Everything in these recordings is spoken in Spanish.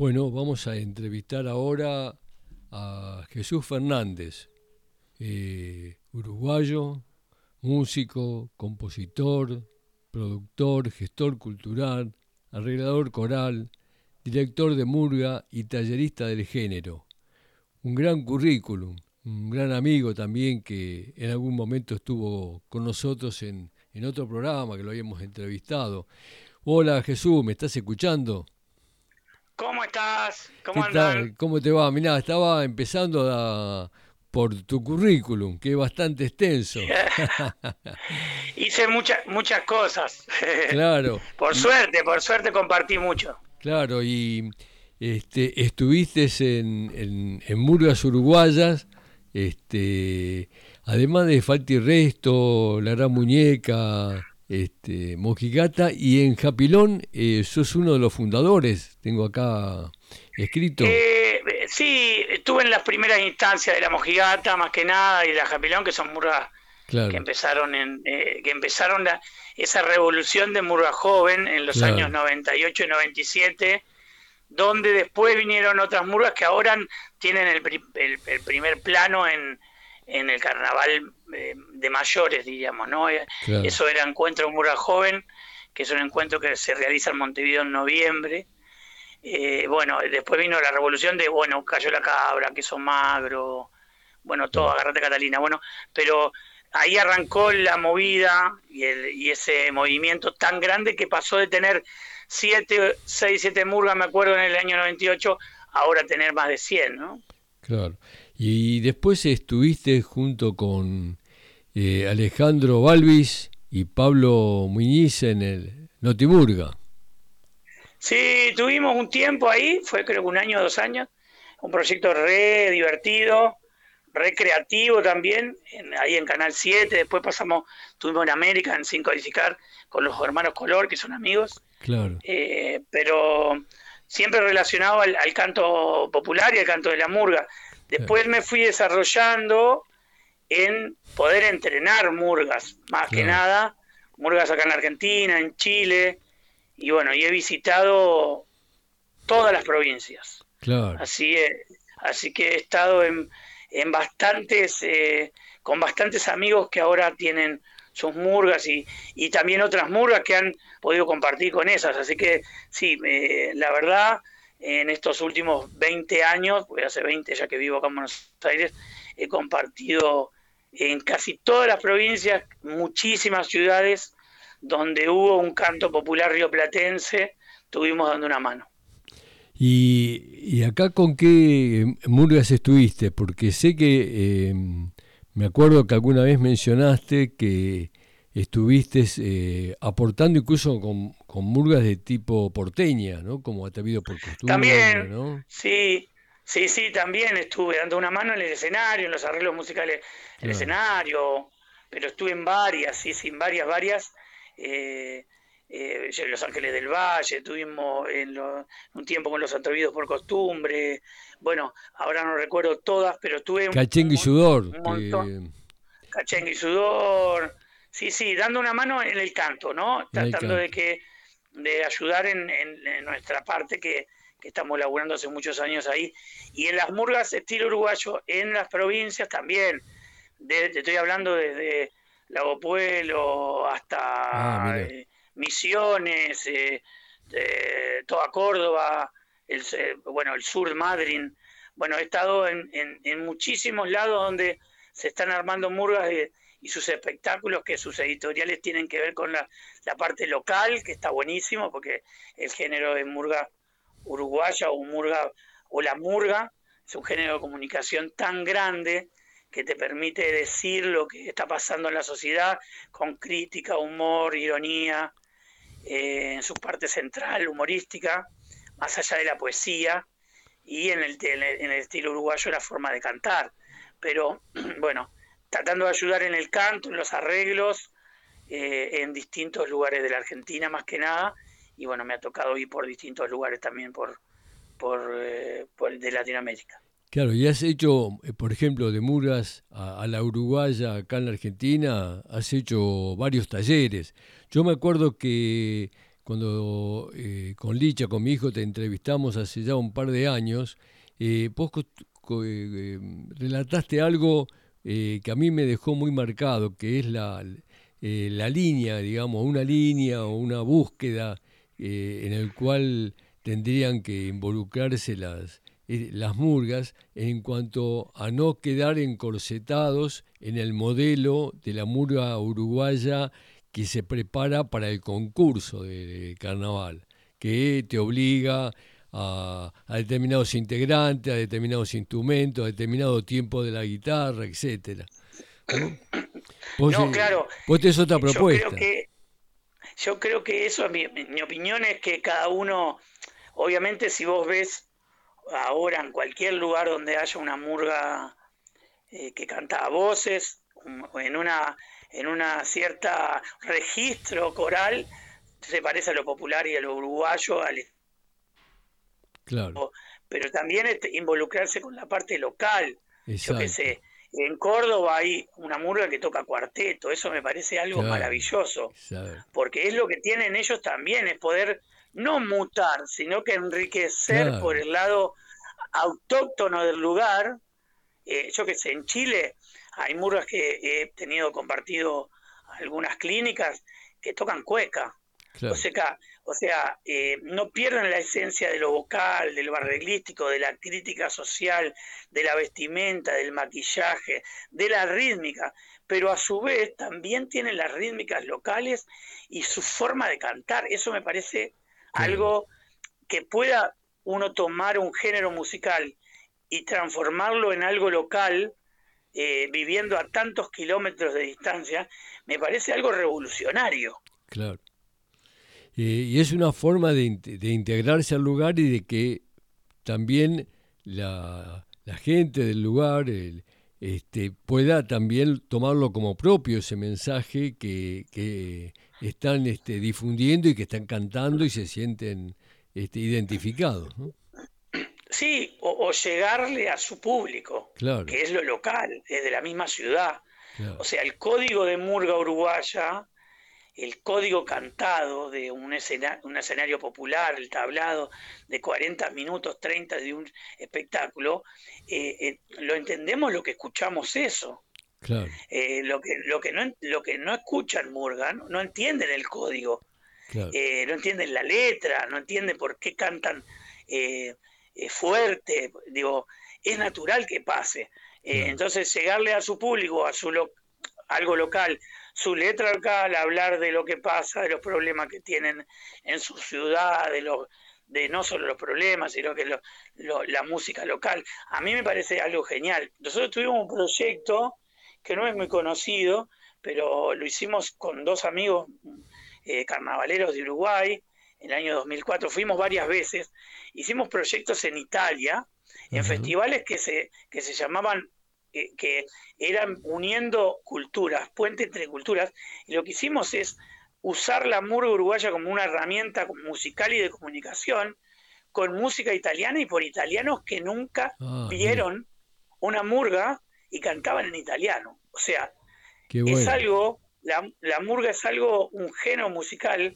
Bueno, vamos a entrevistar ahora a Jesús Fernández, eh, uruguayo, músico, compositor, productor, gestor cultural, arreglador coral, director de murga y tallerista del género. Un gran currículum, un gran amigo también que en algún momento estuvo con nosotros en, en otro programa que lo habíamos entrevistado. Hola Jesús, ¿me estás escuchando? ¿Cómo estás? ¿Cómo andas? ¿Cómo te va? Mirá, estaba empezando a, por tu currículum, que es bastante extenso. Hice muchas muchas cosas. Claro. por suerte, por suerte compartí mucho. Claro, y este, estuviste en, en, Murgas Uruguayas, este, además de Falti Resto, La Gran Muñeca, este, Mojigata, y en Japilón eh, sos uno de los fundadores, tengo acá escrito. Eh, sí, estuve en las primeras instancias de la Mojigata, más que nada, y la Japilón, que son murgas que empezaron en eh, que empezaron esa revolución de murga joven en los años 98 y 97 donde después vinieron otras murgas que ahora tienen el, primer plano en, en el carnaval eh, de mayores, diríamos, ¿no? Eso era Encuentro Murga Joven, que es un encuentro que se realiza en Montevideo en noviembre. Eh, bueno, después vino la revolución de, bueno, cayó la cabra, queso magro, bueno, todo, agarrate Catalina, bueno, pero ahí arrancó la movida y, el, y ese movimiento tan grande que pasó de tener 7, 6, 7 murgas, me acuerdo, en el año 98, ahora tener más de 100, ¿no? Claro. Y después estuviste junto con eh, Alejandro Balvis y Pablo Muñiz en el Notimurga. Sí, tuvimos un tiempo ahí, fue creo que un año o dos años, un proyecto re divertido, recreativo también, ahí en Canal 7, después pasamos, tuvimos en América, en Sin Codificar, con los hermanos Color, que son amigos. Claro. Eh, pero siempre relacionado al, canto popular y al canto de la murga. Después me fui desarrollando en poder entrenar murgas, más que nada, murgas acá en Argentina, en Chile, y bueno, y he visitado todas las provincias. Claro. Así, así que he estado en, en bastantes, eh, con bastantes amigos que ahora tienen sus murgas y, y, también otras murgas que han podido compartir con esas. Así que sí, eh, la verdad, en estos últimos 20 años, porque hace 20 ya que vivo acá en Buenos Aires, he compartido en casi todas las provincias, muchísimas ciudades donde hubo un canto popular rioplatense, tuvimos dando una mano. ¿Y, acá con qué murgas estuviste? Porque sé que eh, me acuerdo que alguna vez mencionaste que estuviste eh, aportando incluso con, murgas de tipo porteña, ¿no? Como Atavido por Costumbre. También, ¿no? sí, sí, sí, también estuve dando una mano en el escenario, en los arreglos musicales del escenario, pero estuve en varias, sí, sí, en varias, varias. Eh, eh, Los Ángeles del Valle, tuvimos en, un tiempo con Los Atrevidos por Costumbre, bueno, ahora no recuerdo todas, pero estuve... Cachengue y Sudor. Un Cachengue y Sudor, sí, sí, dando una mano en el canto, ¿no? Tratando de que de ayudar en, nuestra parte que, estamos laburando hace muchos años ahí. Y en las murgas estilo uruguayo, en las provincias también. te estoy hablando desde Lago Pueblo hasta... Ah, eh, Misiones, eh, toda Córdoba, el, bueno, el sur de Madrid. Bueno, he estado en, en, muchísimos lados donde se están armando murgas y sus espectáculos, que sus editoriales tienen que ver con la, la, parte local, que está buenísimo, porque el género de murga uruguaya o murga o la murga es un género de comunicación tan grande que te permite decir lo que está pasando en la sociedad con crítica, humor, ironía, eh, en su parte central, humorística, más allá de la poesía y en el, estilo uruguayo la forma de cantar. Pero bueno, tratando de ayudar en el canto, en los arreglos, eh, en distintos lugares de la Argentina más que nada, y bueno, me ha tocado ir por distintos lugares también por, por, eh, por de Latinoamérica. Claro, y has hecho, por ejemplo, de Murgas a, a, la Uruguaya, acá en la Argentina, has hecho varios talleres. Yo me acuerdo que cuando eh, con Licha, con mi hijo, te entrevistamos hace ya un par de años, eh, vos eh, relataste algo que a mí me dejó muy marcado, que es la, la línea, digamos, una línea o una búsqueda en el cual tendrían que involucrarse las, las murgas en cuanto a no quedar encorsetados en el modelo de la murga uruguaya que se prepara para el concurso de, carnaval, que te obliga a, determinados integrantes, a determinados instrumentos, a determinado tiempo de la guitarra, etcétera. ¿no? Eh, claro. Vos tenés otra propuesta. Yo creo que, yo creo que eso, mi, mi opinión es que cada uno, obviamente si vos ves ahora en cualquier lugar donde haya una murga eh, que canta a voces, en una en una cierta registro coral, se parece a lo popular y a lo uruguayo, al claro. pero también este, involucrarse con la parte local. Yo qué sé, en Córdoba hay una murga que toca cuarteto, eso me parece algo maravilloso, porque es lo que tienen ellos también, es poder no mutar, sino que enriquecer por el lado autóctono del lugar. Eh, yo qué sé, en Chile hay murgas que he tenido compartido algunas clínicas que tocan cueca. O sea, o sea eh, no pierden la esencia de lo vocal, de lo arreglístico, de la crítica social, de la vestimenta, del maquillaje, de la rítmica, pero a su vez también tienen las rítmicas locales y su forma de cantar. Eso me parece algo que pueda uno tomar un género musical y transformarlo en algo local eh, viviendo a tantos kilómetros de distancia, me parece algo revolucionario. Claro. Y es una forma de, integrarse al lugar y de que también la, gente del lugar este, pueda también tomarlo como propio ese mensaje que, están este, difundiendo y que están cantando y se sienten este, identificados. ¿no? Sí, o, llegarle a su público, que es lo local, es de la misma ciudad. O sea, el código de Murga Uruguaya, el código cantado de un, un escenario popular, el tablado de 40 minutos, 30 de un espectáculo, eh, eh, lo entendemos lo que escuchamos eso. Eh, lo, que, lo, que no, lo que no escuchan Murga, no, entienden el código, no entienden la letra, no entienden por qué cantan fuerte, digo, es natural que pase. Entonces, llegarle a su público, a su algo local, su letra local, hablar de lo que pasa, de los problemas que tienen en su ciudad, de los de no solo los problemas, sino que la música local. A mí me parece algo genial. Nosotros tuvimos un proyecto que no es muy conocido, pero lo hicimos con dos amigos eh, carnavaleros de Uruguay, en el año 2004, fuimos varias veces, hicimos proyectos en Italia, en festivales que se, que se llamaban, eh, que eran uniendo culturas, puente entre culturas, y lo que hicimos es usar la murga uruguaya como una herramienta musical y de comunicación con música italiana y por italianos que nunca ah, vieron una murga y cantaban en italiano. O sea, es algo, la, la murga es algo, un género musical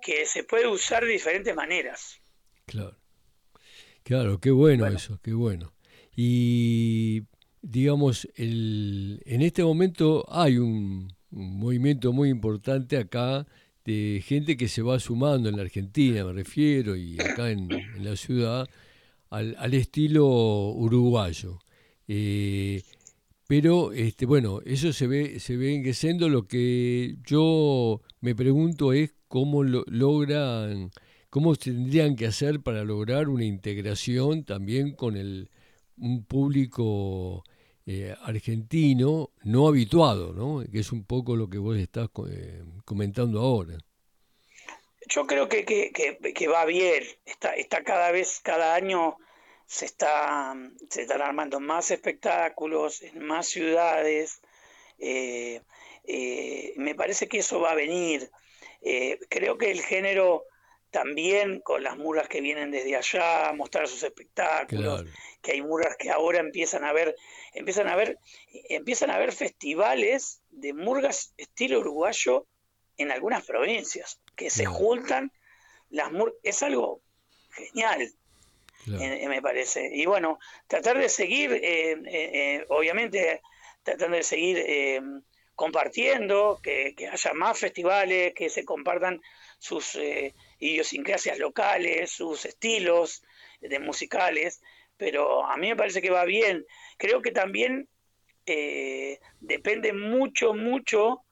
que se puede usar de diferentes maneras. Claro, claro, qué bueno, eso, qué bueno. Y digamos, el, en este momento hay un, movimiento muy importante acá de gente que se va sumando en la Argentina, me refiero, y acá en, la ciudad, al, estilo uruguayo. Eh, pero este, bueno, eso se ve, se ve engueciendo. Lo que yo me pregunto es cómo lo, logran, cómo tendrían que hacer para lograr una integración también con el, un público eh, argentino no habituado, ¿no? que es un poco lo que vos estás eh, comentando ahora. Yo creo que, que, va bien, está, está cada vez, cada año se, está, se están armando más espectáculos en más ciudades. Eh, me parece que eso va a venir. Creo que el género también con las murgas que vienen desde allá a mostrar sus espectáculos, que hay murgas que ahora empiezan a ver, empiezan a ver, empiezan a ver festivales de murgas estilo uruguayo en algunas provincias, que se juntan las murgas, es algo genial, eh, me parece. Y bueno, tratar de seguir, eh, eh, obviamente, tratando de seguir compartiendo, que, haya más festivales, que se compartan sus idiosincrasias locales, sus estilos de musicales, pero a mí me parece que va bien. Creo que también depende mucho, mucho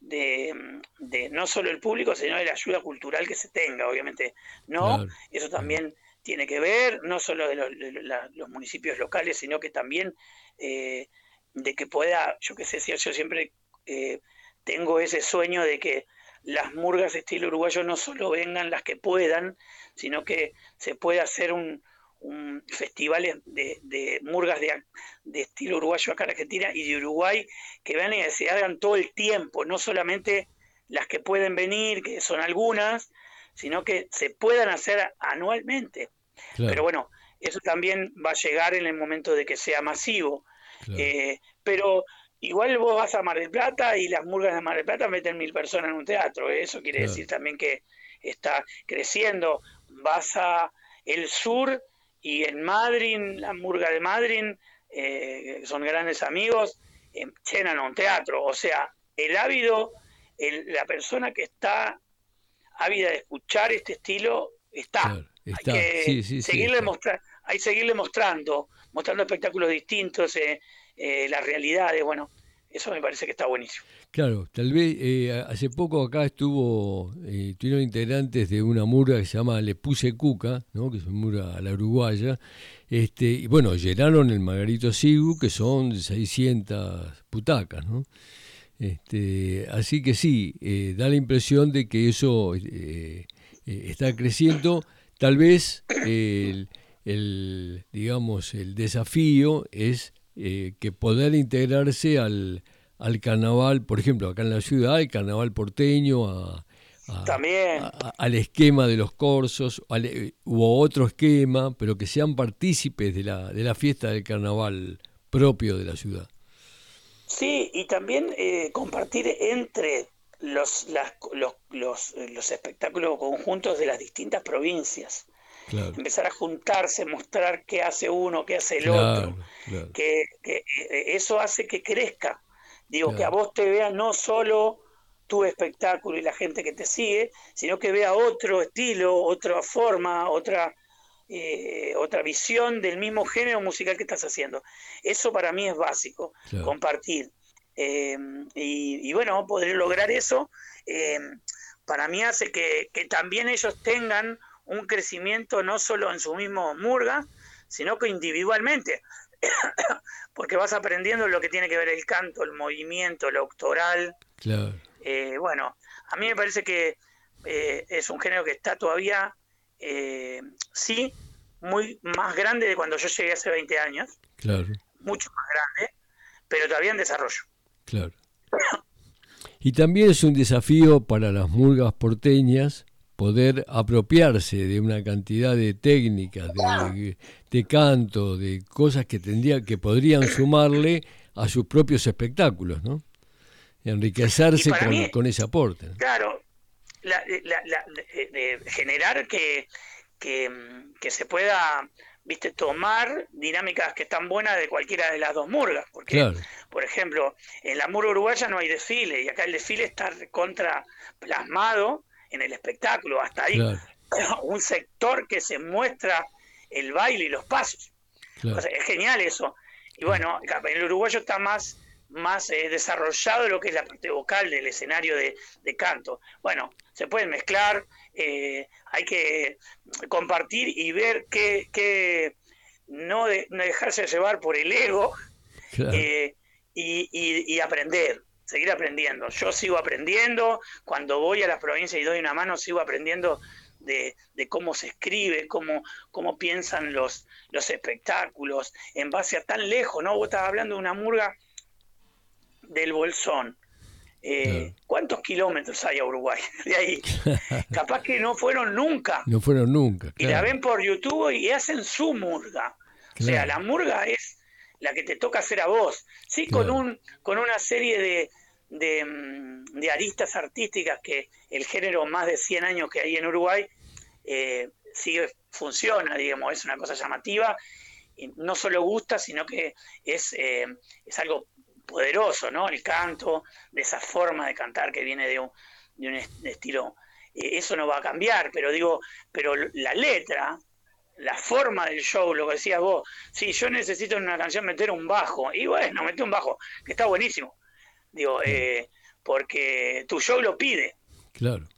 de, no solo el público, sino de la ayuda cultural que se tenga, obviamente. ¿No? Eso también tiene que ver, no solo de los, municipios locales, sino que también eh, de que pueda, yo qué sé, yo siempre eh, tengo ese sueño de que las murgas de estilo uruguayo no solo vengan las que puedan, sino que se pueda hacer un, un festival de, de murgas de, de, estilo uruguayo acá en Argentina y de Uruguay que vean y se hagan todo el tiempo, no solamente las que pueden venir, que son algunas, sino que se puedan hacer anualmente. Pero bueno, eso también va a llegar en el momento de que sea masivo. Eh, pero igual vos vas a Mar del Plata y las murgas de Mar del Plata meten mil personas en un teatro. Eso quiere decir también que está creciendo. Vas a el sur y en Madrid, la murga de Madrid, eh, son grandes amigos, eh, llenan un teatro. O sea, el ávido, la persona que está ávida de escuchar este estilo, está. Está. Hay que seguirle, hay seguirle mostrando, mostrando espectáculos distintos, eh, eh, las realidades, bueno, eso me parece que está buenísimo. Claro, tal vez eh, hace poco acá estuvo, eh, tuvieron integrantes de una murga que se llama Le Puse Cuca, ¿no? que es una murga a la uruguaya, este, y bueno, llenaron el Margarito Sigu, que son 600 putacas, ¿no? Este, así que sí, da la impresión de que eso está creciendo Tal vez el, digamos, el desafío es eh, que poder integrarse al, al carnaval, por ejemplo, acá en la ciudad, el carnaval porteño, a, También. al esquema de los corsos, al, u otro esquema, pero que sean partícipes de la, de la fiesta del carnaval propio de la ciudad. Sí, y también eh, compartir entre los, los, los, los, espectáculos conjuntos de las distintas provincias. Empezar a juntarse, mostrar qué hace uno, qué hace el otro. Que, que, eh, eso hace que crezca. Digo, que a vos te vea no solo tu espectáculo y la gente que te sigue, sino que vea otro estilo, otra forma, otra, eh, otra visión del mismo género musical que estás haciendo. Eso para mí es básico, compartir. Eh, y, bueno, poder lograr eso eh, para mí hace que, también ellos tengan un crecimiento no solo en su mismo murga, sino que individualmente, porque vas aprendiendo lo que tiene que ver el canto, el movimiento, lo octoral. Eh, bueno, a mí me parece que es un género que está todavía, sí, muy más grande de cuando yo llegué hace 20 años. Mucho más grande, pero todavía en desarrollo. Claro. Y también es un desafío para las murgas porteñas poder apropiarse de una cantidad de técnicas, de, canto, de cosas que tendría, que podrían sumarle a sus propios espectáculos, ¿no? Enriquecerse con, ese aporte. Claro, generar que, que se pueda viste, tomar dinámicas que están buenas de cualquiera de las dos murgas. Porque, por ejemplo, en la murga uruguaya no hay desfile y acá el desfile está contra plasmado en el espectáculo. Hasta hay un sector que se muestra el baile y los pasos. es genial eso. Y bueno, en el uruguayo está más más eh, desarrollado lo que es la parte vocal del escenario de, canto. Bueno, se pueden mezclar, eh, hay que compartir y ver que, no, dejarse llevar por el ego eh, y, aprender, seguir aprendiendo. Yo sigo aprendiendo, cuando voy a las provincias y doy una mano, sigo aprendiendo de, cómo se escribe, cómo, cómo piensan los, los espectáculos, en base a tan lejos, ¿no? Vos estabas hablando de una murga del Bolsón. Eh, ¿Cuántos kilómetros hay a Uruguay de ahí? Capaz que no fueron nunca. No fueron nunca. Y la ven por YouTube y hacen su murga. O sea, la murga es la que te toca hacer a vos. Sí, con, un, con una serie de, mm, de, aristas artísticas que el género más de 100 años que hay en Uruguay eh, sigue, funciona, digamos, es una cosa llamativa, y no solo gusta, sino que es, eh, es algo poderoso, ¿no? El canto, de esa forma de cantar que viene de un, de un estilo, eh, eso no va a cambiar, pero digo, pero la letra, la forma del show, lo que decías vos, si yo necesito en una canción meter un bajo, y bueno, mete un bajo, que está buenísimo, digo, eh, porque tu show lo pide. Claro.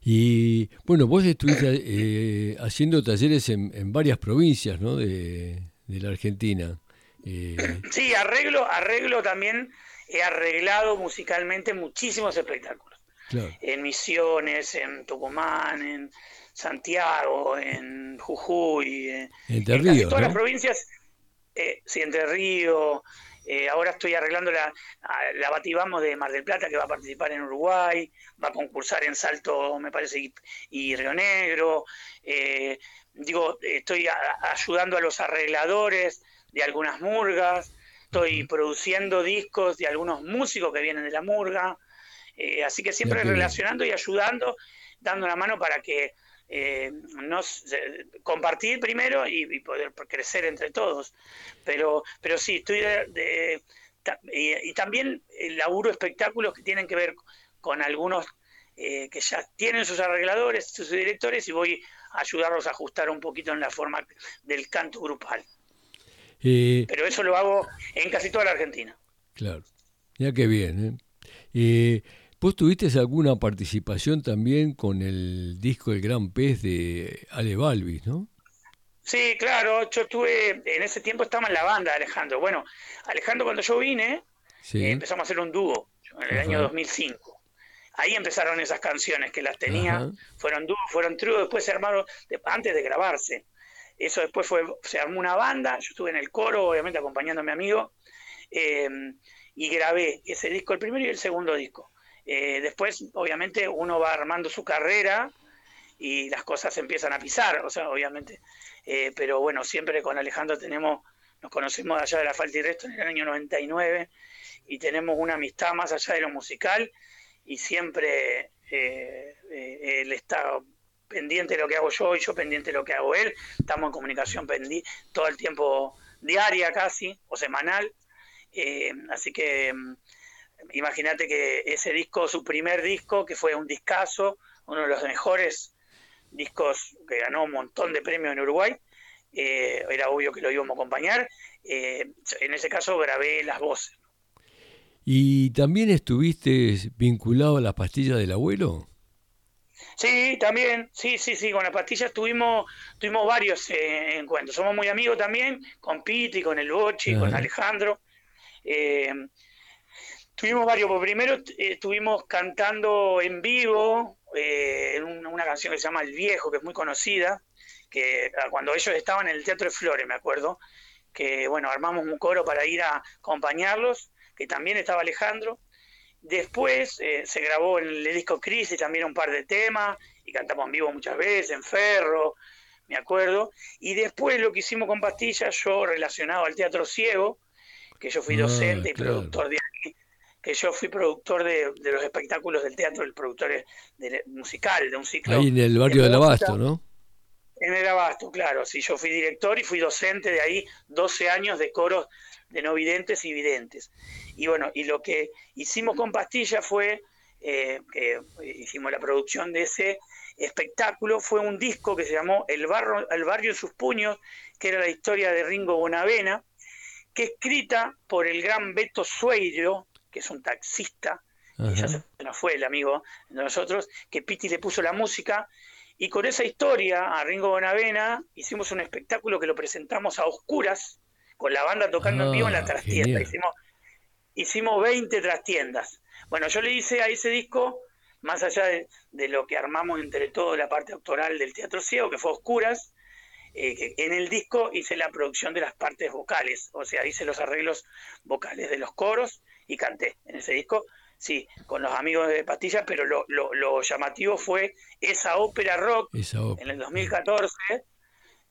Y bueno, vos estuviste eh, haciendo talleres en, varias provincias ¿no? de, la Argentina. Eh... Sí, arreglo, arreglo también, he arreglado musicalmente muchísimos espectáculos. En Misiones, en Tucumán, en Santiago, en Jujuy, en, Entre en todas las provincias, eh, sí, Entre Ríos, eh, ahora estoy arreglando la, la Batibamos de Mar del Plata, que va a participar en Uruguay, va a concursar en Salto, me parece, y, Río Negro. Eh, digo, estoy ayudando a los arregladores de algunas murgas, estoy produciendo discos de algunos músicos que vienen de la murga. Eh, así que siempre relacionando y ayudando, dando la mano para que eh, nos, compartir primero y, poder crecer entre todos. Pero, pero sí, estoy de, y, también el laburo espectáculos que tienen que ver con algunos eh, que ya tienen sus arregladores, sus directores, y voy a ayudarlos a ajustar un poquito en la forma del canto grupal. Eh, pero eso lo hago en casi toda la Argentina. Claro, ya que bien. ¿eh? ¿Vos tuviste alguna participación también con el disco El Gran Pez de Ale Balvis, no? Sí, claro, yo estuve, en ese tiempo estaba en la banda Alejandro. Bueno, Alejandro cuando yo vine, eh, empezamos a hacer un dúo en el año 2005. Ahí empezaron esas canciones que las tenía, fueron dúos, fueron tríos, después se armaron, antes de grabarse. Eso después fue, se armó una banda, yo estuve en el coro, obviamente acompañando a mi amigo, eh, y grabé ese disco, el primero y el segundo disco. Eh, después, obviamente, uno va armando su carrera y las cosas empiezan a pisar, o sea, obviamente. Eh, pero bueno, siempre con Alejandro tenemos, nos conocimos allá de la falta y resto en el año 99 y tenemos una amistad más allá de lo musical y siempre eh, él está pendiente de lo que hago yo y yo pendiente de lo que hago él. Estamos en comunicación todo el tiempo diaria casi o semanal. así que mm, imagínate que ese disco, su primer disco, que fue un discazo, uno de los mejores discos que ganó un montón de premios en Uruguay, eh, era obvio que lo íbamos a acompañar. Eh, en ese caso grabé las voces. ¿Y también estuviste vinculado a las pastillas del abuelo? Sí, también, sí, sí, sí, con las pastillas tuvimos, tuvimos varios eh, encuentros. Somos muy amigos también, con Piti, con el Bochi, con Alejandro. Tuvimos varios, primero eh, estuvimos cantando en vivo eh, una, canción que se llama El Viejo, que es muy conocida, que ah, cuando ellos estaban en el Teatro de Flores, me acuerdo, que bueno, armamos un coro para ir a acompañarlos, que también estaba Alejandro. Después eh, se grabó en el disco Crisis también un par de temas, y cantamos en vivo muchas veces, en Ferro, me acuerdo. Y después lo que hicimos con Pastillas, yo relacionado al Teatro Ciego, que yo fui ah, docente y productor de ahí, que yo fui productor de, los espectáculos del teatro, el productor de, musical, de un ciclo. Ahí en el barrio del Abasto, ¿no? En el Abasto, claro, sí, yo fui director y fui docente de ahí 12 años de coros de no videntes y videntes. Y bueno, y lo que hicimos con Pastilla fue, eh, que hicimos la producción de ese espectáculo, fue un disco que se llamó El, barro, El barrio en sus puños, que era la historia de Ringo Bonavena, que escrita por el gran Beto Sueiro, que es un taxista, ya se nos fue el amigo de nosotros, que Piti le puso la música, y con esa historia, a Ringo Bonavena, hicimos un espectáculo que lo presentamos a oscuras, con la banda tocando en vivo en la ah, trastienda. Hicimos, hicimos 20 trastiendas. Bueno, yo le hice a ese disco, más allá de, lo que armamos entre todo la parte autoral del Teatro Ciego, que fue Oscuras, eh, en el disco hice la producción de las partes vocales, o sea, hice los arreglos vocales de los coros y canté en ese disco, sí, con los amigos de Pastillas, pero lo, lo, llamativo fue esa ópera rock en el 2014,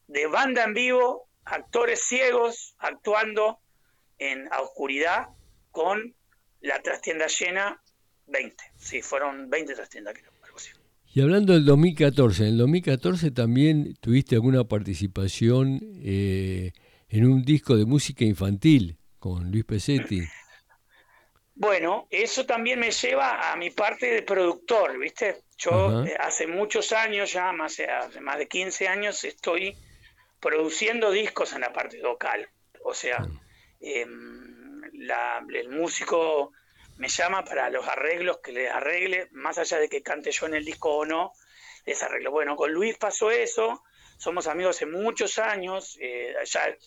de banda en vivo, actores ciegos actuando en a oscuridad con la trastienda llena, 20. Sí, fueron 20 trastiendas, creo. Y hablando del 2014, en el 2014 también tuviste alguna participación eh, en un disco de música infantil con Luis Pesetti. Bueno, eso también me lleva a mi parte de productor, ¿viste? Yo eh, hace muchos años, ya más, hace más de 15 años, estoy produciendo discos en la parte vocal. O sea, em, el músico me llama para los arreglos que le arregle, más allá de que cante yo en el disco o no, les arreglo. Bueno, con Luis pasó eso, somos amigos hace muchos años, eh, ya,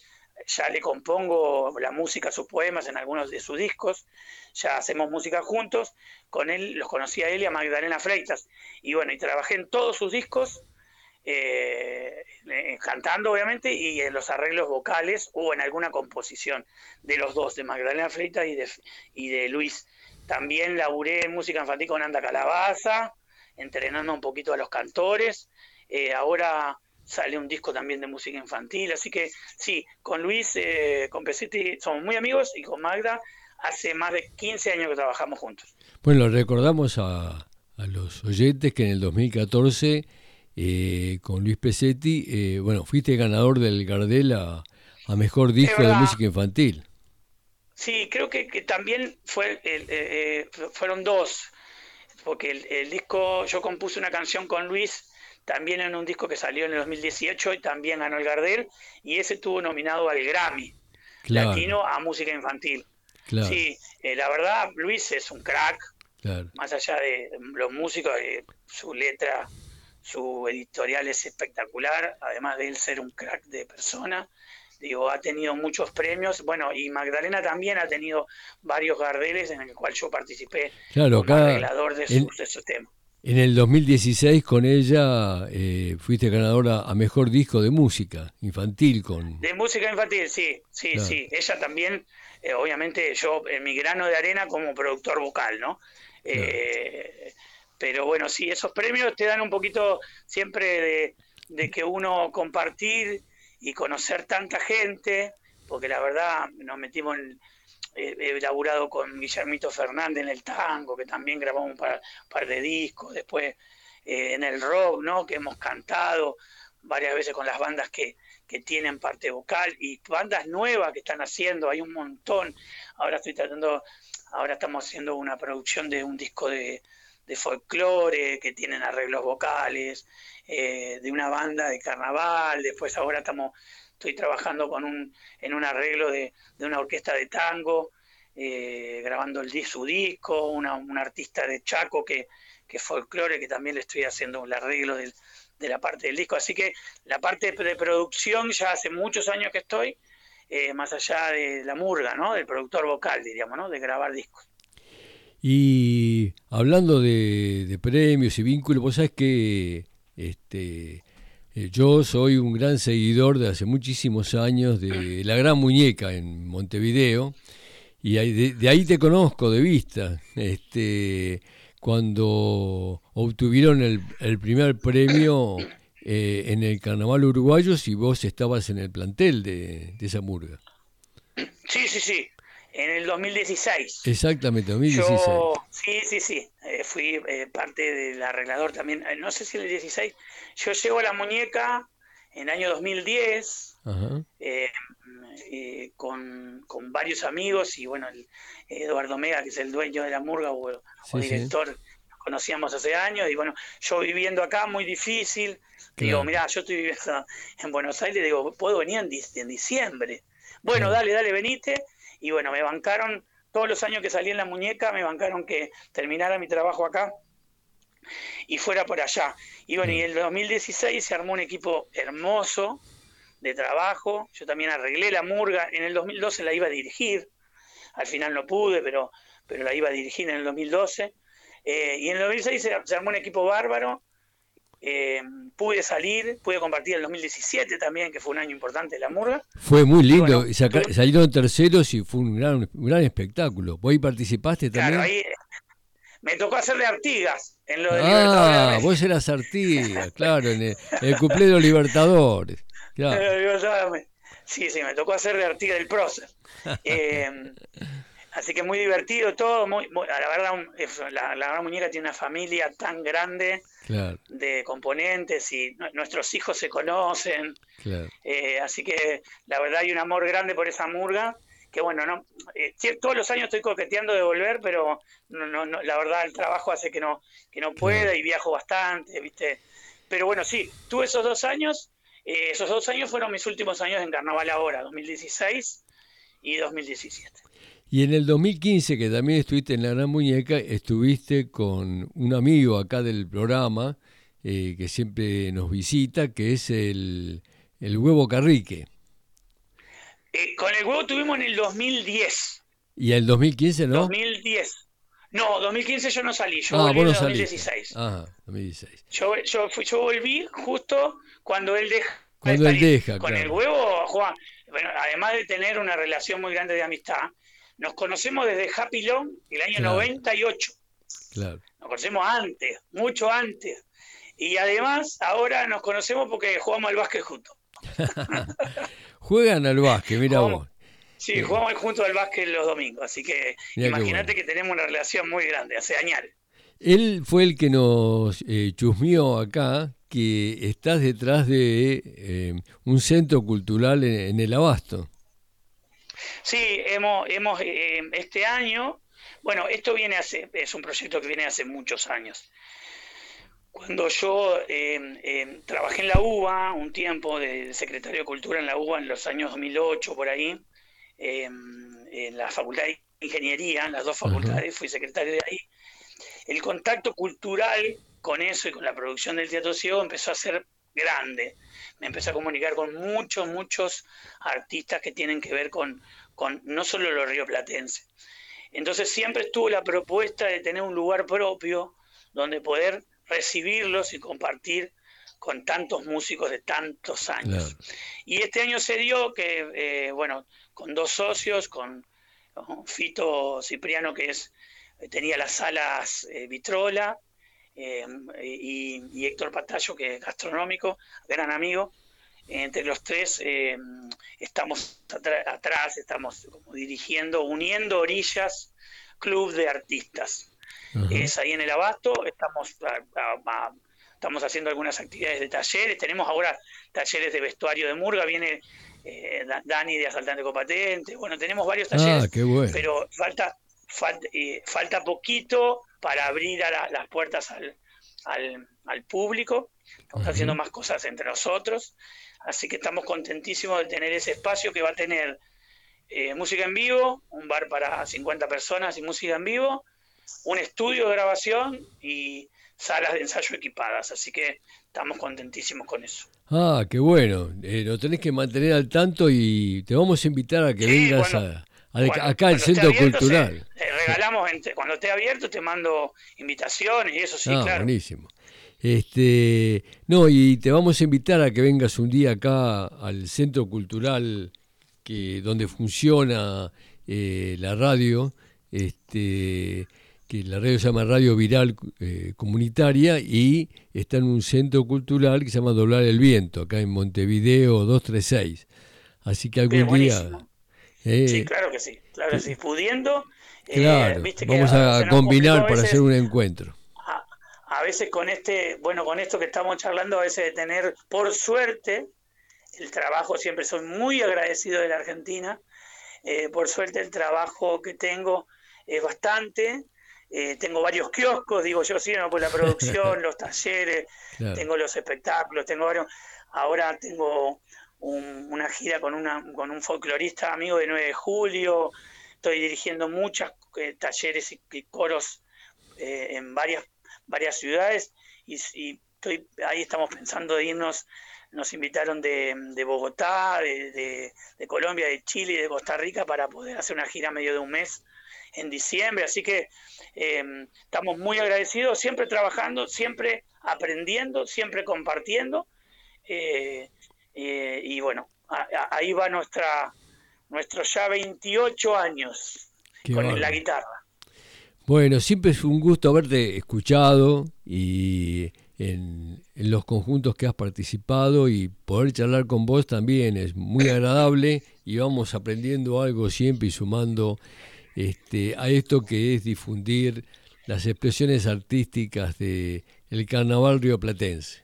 ya le compongo la música, sus poemas en algunos de sus discos, ya hacemos música juntos, con él los conocí a él y a Magdalena Freitas, y bueno, y trabajé en todos sus discos, eh, eh, cantando obviamente, y en los arreglos vocales o en alguna composición de los dos, de Magdalena Freitas y de, y de Luis. También laburé en música infantil con Anda Calabaza, entrenando un poquito a los cantores. Eh, ahora sale un disco también de música infantil, así que sí, con Luis, eh, con Pesetti somos muy amigos y con Magda hace más de 15 años que trabajamos juntos. Bueno, recordamos a, los oyentes que en el 2014 eh, con Luis Pesetti, bueno, fuiste ganador del Gardel a, a Mejor Disco de Música Infantil. Sí, creo que, también fue, eh, eh, fueron dos, porque el, disco, yo compuse una canción con Luis, también en un disco que salió en el 2018 y también ganó el Gardel, y ese estuvo nominado al Grammy Latino a Música Infantil. Sí, eh, la verdad, Luis es un crack, más allá de los músicos, su letra, su editorial es espectacular, además de él ser un crack de persona. Digo, ha tenido muchos premios, bueno, y Magdalena también ha tenido varios gardeles en el cual yo participé claro, como arreglador de, su, tema. En el 2016 con ella eh, fuiste ganadora a Mejor Disco de Música Infantil con... De música infantil, sí, sí, sí. Ella también, eh, obviamente yo en mi grano de arena como productor vocal, ¿no? Eh, pero bueno, sí, esos premios te dan un poquito siempre de, de que uno compartir y conocer tanta gente, porque la verdad nos metimos en, he laburado con Guillermito Fernández en el tango, que también grabamos un par, de discos, después eh, en el rock, ¿no? que hemos cantado varias veces con las bandas que, que tienen parte vocal y bandas nuevas que están haciendo, hay un montón. Ahora estoy tratando, ahora estamos haciendo una producción de un disco de, de folclore que tienen arreglos vocales, eh, de una banda de carnaval, después ahora estamos, estoy trabajando con un, en un arreglo de, una orquesta de tango, eh, grabando el, su disco, una, un artista de Chaco que, que folclore, que también le estoy haciendo el arreglo de la parte del disco. Así que la parte de producción ya hace muchos años que estoy, eh, más allá de la murga, ¿no? Del productor vocal, diríamos, ¿no? De grabar discos. Y hablando de, de premios y vínculos, vos sabés que este, yo soy un gran seguidor de hace muchísimos años de La Gran Muñeca en Montevideo y de, ahí te conozco de vista. Este, cuando obtuvieron el, primer premio eh, en el Carnaval Uruguayo, si vos estabas en el plantel de, de esa murga. Sí, sí, sí en el 2016. Exactamente, 2016. sí, sí, sí. Eh, fui eh, parte del arreglador también. Eh, no sé si en el 16. Yo llego a la muñeca en el año 2010 con, con, varios amigos y bueno, Eduardo Mega, que es el dueño de la murga o, director, conocíamos hace años y bueno, yo viviendo acá muy difícil. Digo, mira, yo estoy viviendo en Buenos Aires, digo, puedo venir en, en diciembre. Bueno, dale, dale, venite y bueno, me bancaron todos los años que salí en la muñeca, me bancaron que terminara mi trabajo acá y fuera por allá. Y bueno, y en el 2016 se armó un equipo hermoso de trabajo. Yo también arreglé la murga. En el 2012 la iba a dirigir. Al final no pude, pero, pero la iba a dirigir en el 2012. Eh, y en el 2016 se, se, armó un equipo bárbaro eh, pude salir, pude compartir el 2017 también, que fue un año importante de la murga. Fue muy lindo, salieron terceros y fue un gran, gran espectáculo. ¿Vos ahí participaste también? Claro, ahí me tocó hacerle Artigas en lo de Ah, vos eras Artigas, claro, en el, el de los Libertadores. Sí, sí, me tocó hacerle Artigas del prócer. Eh, Así que muy divertido todo, muy, la verdad la, gran muñeca tiene una familia tan grande de componentes y nuestros hijos se conocen, eh, así que la verdad hay un amor grande por esa murga que bueno, no eh, todos los años estoy coqueteando de volver, pero no, no, la verdad el trabajo hace que no que no pueda y viajo bastante, ¿viste? Pero bueno, sí, tuve esos dos años, eh, esos dos años fueron mis últimos años en Carnaval ahora, 2016 y 2017. Y en el 2015, que también estuviste en La Gran Muñeca, estuviste con un amigo acá del programa eh, que siempre nos visita, que es el, el Huevo Carrique. Eh, con el Huevo tuvimos en el 2010. ¿Y el 2015 no? 2010. No, 2015 yo no salí, yo ah, volví en 2016. Ah, 2016. Yo, yo, yo volví justo cuando él deja. Cuando él deja, Con el huevo, Juan, bueno, además de tener una relación muy grande de amistad, nos conocemos desde Happy Long, el año 98. Claro. Nos conocemos antes, mucho antes. Y además, ahora nos conocemos porque jugamos al básquet juntos. Juegan al básquet, mira vos. Sí, eh. jugamos juntos al básquet los domingos, así que imagínate que tenemos una relación muy grande, hace años. Él fue el que nos eh, chusmeó acá que estás detrás de eh, un centro cultural en el Abasto. Sí, hemos, hemos eh, este año, bueno, esto viene hace, es un proyecto que viene hace muchos años. Cuando yo em, em, trabajé en la UBA un tiempo de secretario de Cultura en la UBA en los años 2008 por ahí, em, en la Facultad de Ingeniería, en las dos facultades, fui secretario de ahí. El contacto cultural con eso y con la producción del Teatro Ciego empezó a ser grande. Me empecé a comunicar con muchos, muchos artistas que tienen que ver con, con no solo los rioplatenses. Entonces siempre estuvo la propuesta de tener un lugar propio donde poder recibirlos y compartir con tantos músicos de tantos años. Y este año se dio que, eh, bueno, con dos socios, con, Fito Cipriano, que es tenía las salas eh, Vitrola, eh, y, Héctor Patallo, que es gastronómico, gran amigo. Entre los tres eh, estamos atrás, estamos como dirigiendo, uniendo orillas, club de artistas. Es ahí en el Abasto, estamos, estamos haciendo algunas actividades de talleres, tenemos ahora talleres de vestuario de Murga, viene eh, Dani de Asaltante Copatente, bueno, tenemos varios ah, talleres, pero falta, falta, falta poquito para abrir a las puertas al, al, público. Estamos haciendo más cosas entre nosotros. Así que estamos contentísimos de tener ese espacio que va a tener eh, música en vivo, un bar para 50 personas y música en vivo, un estudio de grabación y salas de ensayo equipadas. Así que estamos contentísimos con eso. Ah, qué bueno. Eh, lo tenés que mantener al tanto y te vamos a invitar a que vengas a, acá al Centro Cultural. regalamos, cuando esté abierto te mando invitaciones y eso sí, ah, claro. Buenísimo. Este, no, y te vamos a invitar a que vengas un día acá al Centro Cultural que donde funciona eh, la radio, este, que la radio se llama Radio Viral eh, Comunitaria y está en un centro cultural que se llama Doblar el Viento, acá en Montevideo 236. Así que algún día sí, eh, claro que sí, claro que sí, pudiendo. Eh, vamos a combinar para hacer un encuentro. A, veces con este, bueno, con esto que estamos charlando, a veces de tener, por suerte, el trabajo, siempre soy muy agradecido de la Argentina, eh, por suerte el trabajo que tengo es bastante, tengo varios kioscos, digo yo, sí, ¿no? por la producción, los talleres, tengo los espectáculos, tengo varios, ahora tengo una gira con, una, con un folclorista amigo de 9 de julio, estoy dirigiendo muchos eh, talleres y, coros eh, en varias, varias ciudades y, estoy, ahí estamos pensando de irnos, nos invitaron de, Bogotá, de, Colombia, de Chile y de Costa Rica para poder hacer una gira medio de un mes en diciembre, así que eh, estamos muy agradecidos, siempre trabajando, siempre aprendiendo, siempre compartiendo. Eh, y bueno, ahí va nuestra nuestros ya 28 años con la guitarra. Bueno, siempre es un gusto haberte escuchado y en, los conjuntos que has participado y poder charlar con vos también es muy agradable y vamos aprendiendo algo siempre y sumando este, a esto que es difundir las expresiones artísticas del el carnaval rioplatense.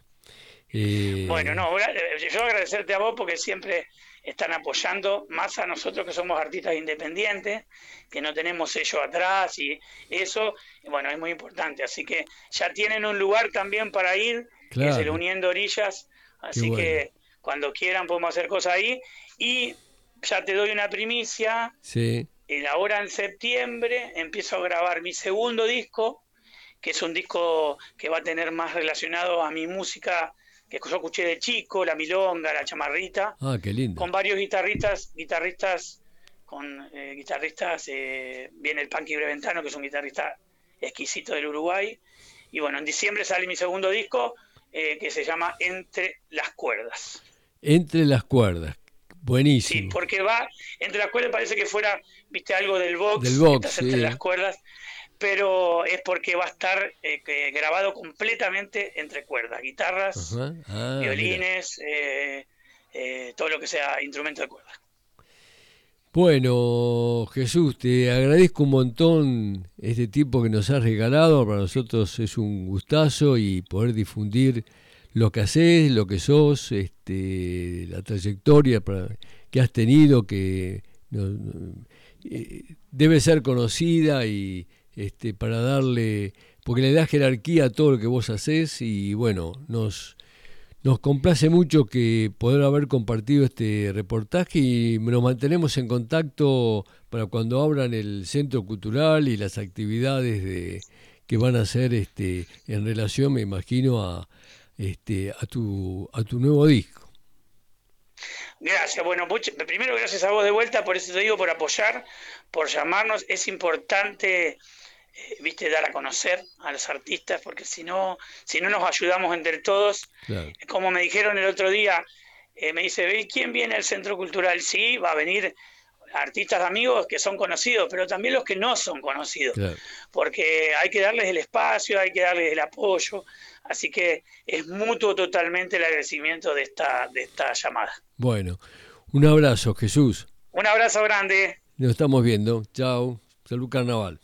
Eh, bueno, no, yo agradecerte a vos porque siempre están apoyando más a nosotros que somos artistas independientes, que no tenemos sello atrás y eso, bueno, es muy importante. Así que ya tienen un lugar también para ir, que es el Uniendo Orillas, así que cuando quieran podemos hacer cosas ahí. Y ya te doy una primicia. Sí. ahora en septiembre empiezo a grabar mi segundo disco, que es un disco que va a tener más relacionado a mi música que yo escuché de chico, la milonga, la chamarrita. Ah, qué lindo. Con varios guitarristas, guitarristas, con eh, guitarristas, eh, viene el Panqui Breventano, que es un guitarrista exquisito del Uruguay. Y bueno, en diciembre sale mi segundo disco, eh, que se llama Entre las cuerdas. Entre las cuerdas, buenísimo. Sí, porque va, entre las cuerdas parece que fuera, viste, algo del box, del box entre las cuerdas pero es porque va a estar eh, grabado completamente entre cuerdas, guitarras, ah, violines, eh, eh, todo lo que sea instrumento de cuerda. Bueno, Jesús, te agradezco un montón este tiempo que nos has regalado. Para nosotros es un gustazo y poder difundir lo que haces, lo que sos, este, la trayectoria que has tenido, que debe ser conocida y, este, para darle, porque le da jerarquía a todo lo que vos haces y bueno, nos, nos complace mucho que poder haber compartido este reportaje y nos mantenemos en contacto para cuando abran el centro cultural y las actividades de, que van a hacer este, en relación, me imagino, a, este, a, tu, a tu nuevo disco. Gracias, bueno, primero gracias a vos de vuelta, por eso te digo, por apoyar, por llamarnos. Es importante eh, viste, dar a conocer a los artistas, porque si no, si no nos ayudamos entre todos, como me dijeron el otro día, eh, me dice, ¿quién viene al Centro Cultural? Sí, va a venir artistas amigos que son conocidos, pero también los que no son conocidos, porque hay que darles el espacio, hay que darles el apoyo, así que es mutuo totalmente el agradecimiento de esta, de esta llamada. Bueno, un abrazo, Jesús. Un abrazo grande. Nos estamos viendo. Chao. Salud Carnaval.